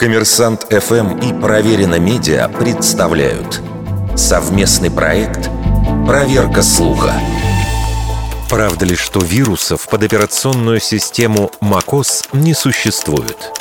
Коммерсант ФМ и Проверено Медиа представляют совместный проект «Проверка слуха». Правда ли, что вирусов под операционную систему macOS не существует?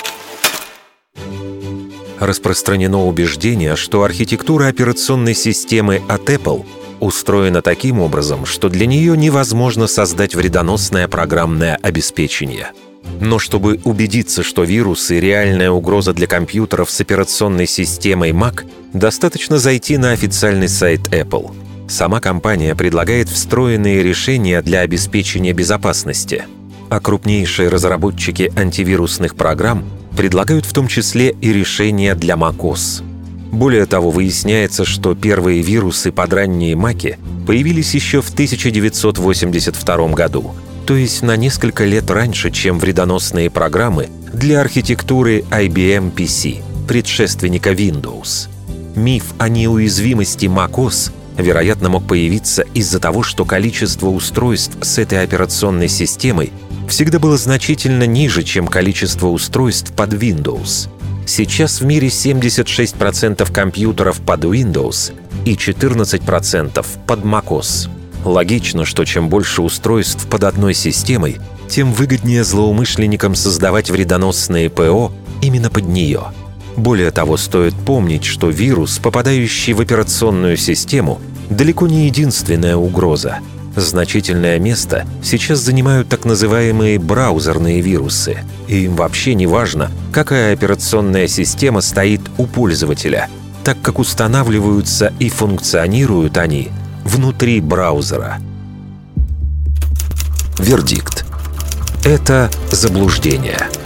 Распространено убеждение, что архитектура операционной системы от Apple устроена таким образом, что для нее невозможно создать вредоносное программное обеспечение – но чтобы убедиться, что вирусы — реальная угроза для компьютеров с операционной системой Mac, достаточно зайти на официальный сайт Apple. Сама компания предлагает встроенные решения для обеспечения безопасности. А крупнейшие разработчики антивирусных программ предлагают в том числе и решения для macOS. Более того, выясняется, что первые вирусы под ранние маки появились еще в 1982 году — то есть на несколько лет раньше, чем вредоносные программы для архитектуры IBM PC, предшественника Windows. Миф о неуязвимости macOS вероятно мог появиться из-за того, что количество устройств с этой операционной системой всегда было значительно ниже, чем количество устройств под Windows. Сейчас в мире 76% компьютеров под Windows и 14% под macOS. Логично, что чем больше устройств под одной системой, тем выгоднее злоумышленникам создавать вредоносные ПО именно под нее. Более того, стоит помнить, что вирус, попадающий в операционную систему, далеко не единственная угроза. Значительное место сейчас занимают так называемые браузерные вирусы. И им вообще не важно, какая операционная система стоит у пользователя, так как устанавливаются и функционируют они внутри браузера. Вердикт. Это заблуждение.